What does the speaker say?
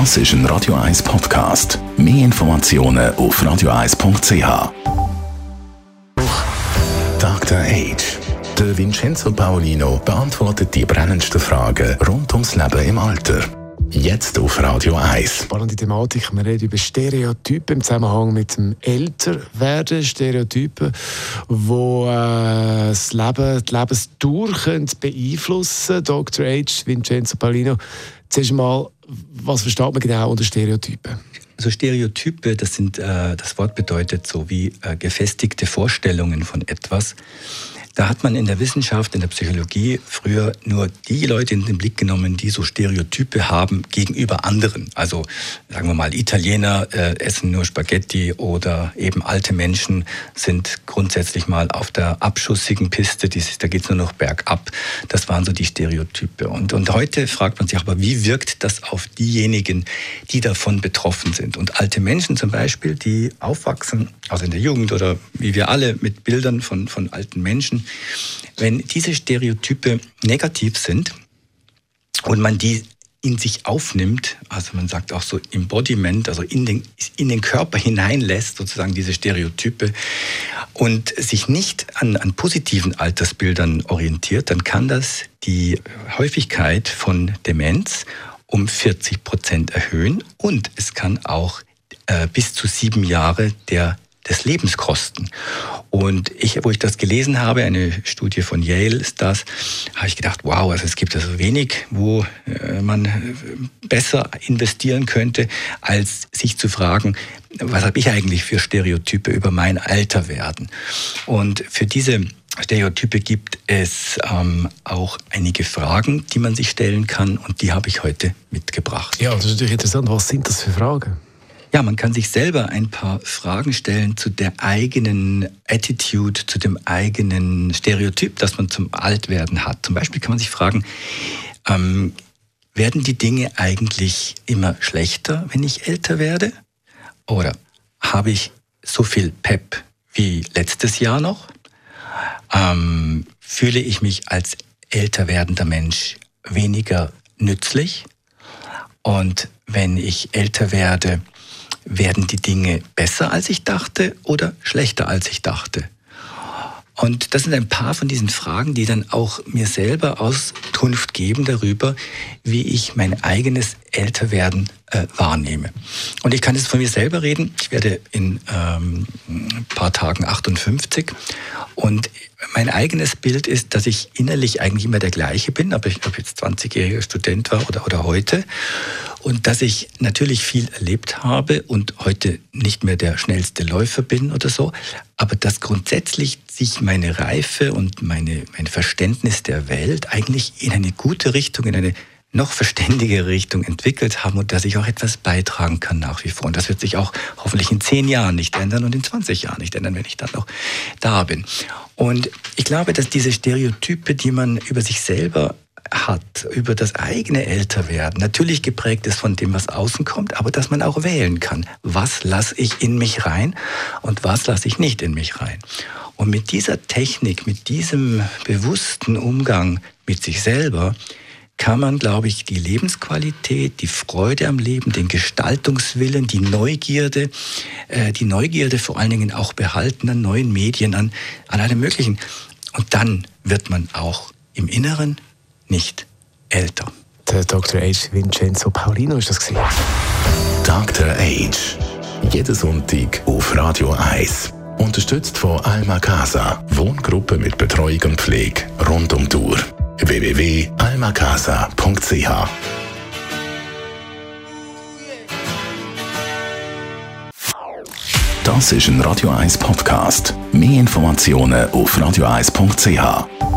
Das ist ein Radio 1 Podcast. Mehr Informationen auf radio1.ch. Dr. Age. Der Vincenzo Paolino beantwortet die brennendsten Fragen rund ums Leben im Alter. Jetzt auf Radio 1. Spannende Thematik. Wir reden über Stereotypen im Zusammenhang mit dem Älterwerden. Stereotypen, die äh, das Leben, die Lebensdauer können beeinflussen Dr. H. Vincenzo Paolino. Zuerst mal, was versteht man genau unter Stereotypen? Also Stereotype, das sind, äh, das Wort bedeutet so wie äh, gefestigte Vorstellungen von etwas. Da hat man in der Wissenschaft, in der Psychologie früher nur die Leute in den Blick genommen, die so Stereotype haben gegenüber anderen. Also sagen wir mal, Italiener äh, essen nur Spaghetti oder eben alte Menschen sind grundsätzlich mal auf der abschussigen Piste, die, da geht es nur noch bergab. Das waren so die Stereotype. Und, und heute fragt man sich aber, wie wirkt das auf diejenigen, die davon betroffen sind? Und alte Menschen zum Beispiel, die aufwachsen, also in der Jugend oder wie wir alle mit Bildern von, von alten Menschen, wenn diese Stereotype negativ sind und man die in sich aufnimmt, also man sagt auch so Embodiment, also in den, in den Körper hineinlässt, sozusagen diese Stereotype, und sich nicht an, an positiven Altersbildern orientiert, dann kann das die Häufigkeit von Demenz um 40 Prozent erhöhen und es kann auch äh, bis zu sieben Jahre der des Lebens kosten. Und ich, wo ich das gelesen habe, eine Studie von Yale ist das, habe ich gedacht, wow, also es gibt also wenig, wo äh, man äh, besser investieren könnte, als sich zu fragen, was habe ich eigentlich für Stereotype über mein Alter werden? Und für diese Stereotype gibt es ähm, auch einige Fragen, die man sich stellen kann und die habe ich heute mitgebracht. Ja, das ist natürlich interessant. Was sind das für Fragen? Ja, man kann sich selber ein paar Fragen stellen zu der eigenen Attitude, zu dem eigenen Stereotyp, das man zum Altwerden hat. Zum Beispiel kann man sich fragen, ähm, werden die Dinge eigentlich immer schlechter, wenn ich älter werde? Oder habe ich so viel Pep wie letztes Jahr noch? Ähm, fühle ich mich als älter werdender Mensch weniger nützlich? Und wenn ich älter werde, werden die Dinge besser als ich dachte oder schlechter als ich dachte? Und das sind ein paar von diesen Fragen, die dann auch mir selber Auskunft geben darüber, wie ich mein eigenes Älterwerden äh, wahrnehme. Und ich kann jetzt von mir selber reden. Ich werde in ähm, ein paar Tagen 58 und mein eigenes Bild ist, dass ich innerlich eigentlich immer der gleiche bin, aber ich ob jetzt 20-jähriger Student war oder, oder heute. Und dass ich natürlich viel erlebt habe und heute nicht mehr der schnellste Läufer bin oder so, aber dass grundsätzlich sich meine Reife und meine, mein Verständnis der Welt eigentlich in eine gute Richtung, in eine noch verständigere Richtung entwickelt haben und dass ich auch etwas beitragen kann nach wie vor. Und das wird sich auch hoffentlich in zehn Jahren nicht ändern und in 20 Jahren nicht ändern, wenn ich dann noch da bin. Und ich glaube, dass diese Stereotype, die man über sich selber hat, über das eigene Älterwerden, natürlich geprägt ist von dem, was außen kommt, aber dass man auch wählen kann. Was lasse ich in mich rein und was lasse ich nicht in mich rein? Und mit dieser Technik, mit diesem bewussten Umgang mit sich selber, kann man, glaube ich, die Lebensqualität, die Freude am Leben, den Gestaltungswillen, die Neugierde, äh, die Neugierde vor allen Dingen auch behalten an neuen Medien, an, an allem Möglichen. Und dann wird man auch im Inneren nicht älter. Der Dr. H. Vincenzo Paulino ist das gewesen. Dr. H. Jeden Sonntag auf Radio 1. Unterstützt von Alma Casa. Wohngruppe mit Betreuung und Pflege rund um die Uhr www.almacasa.ch Das ist ein Radio 1 Podcast. Mehr Informationen auf radio1.ch.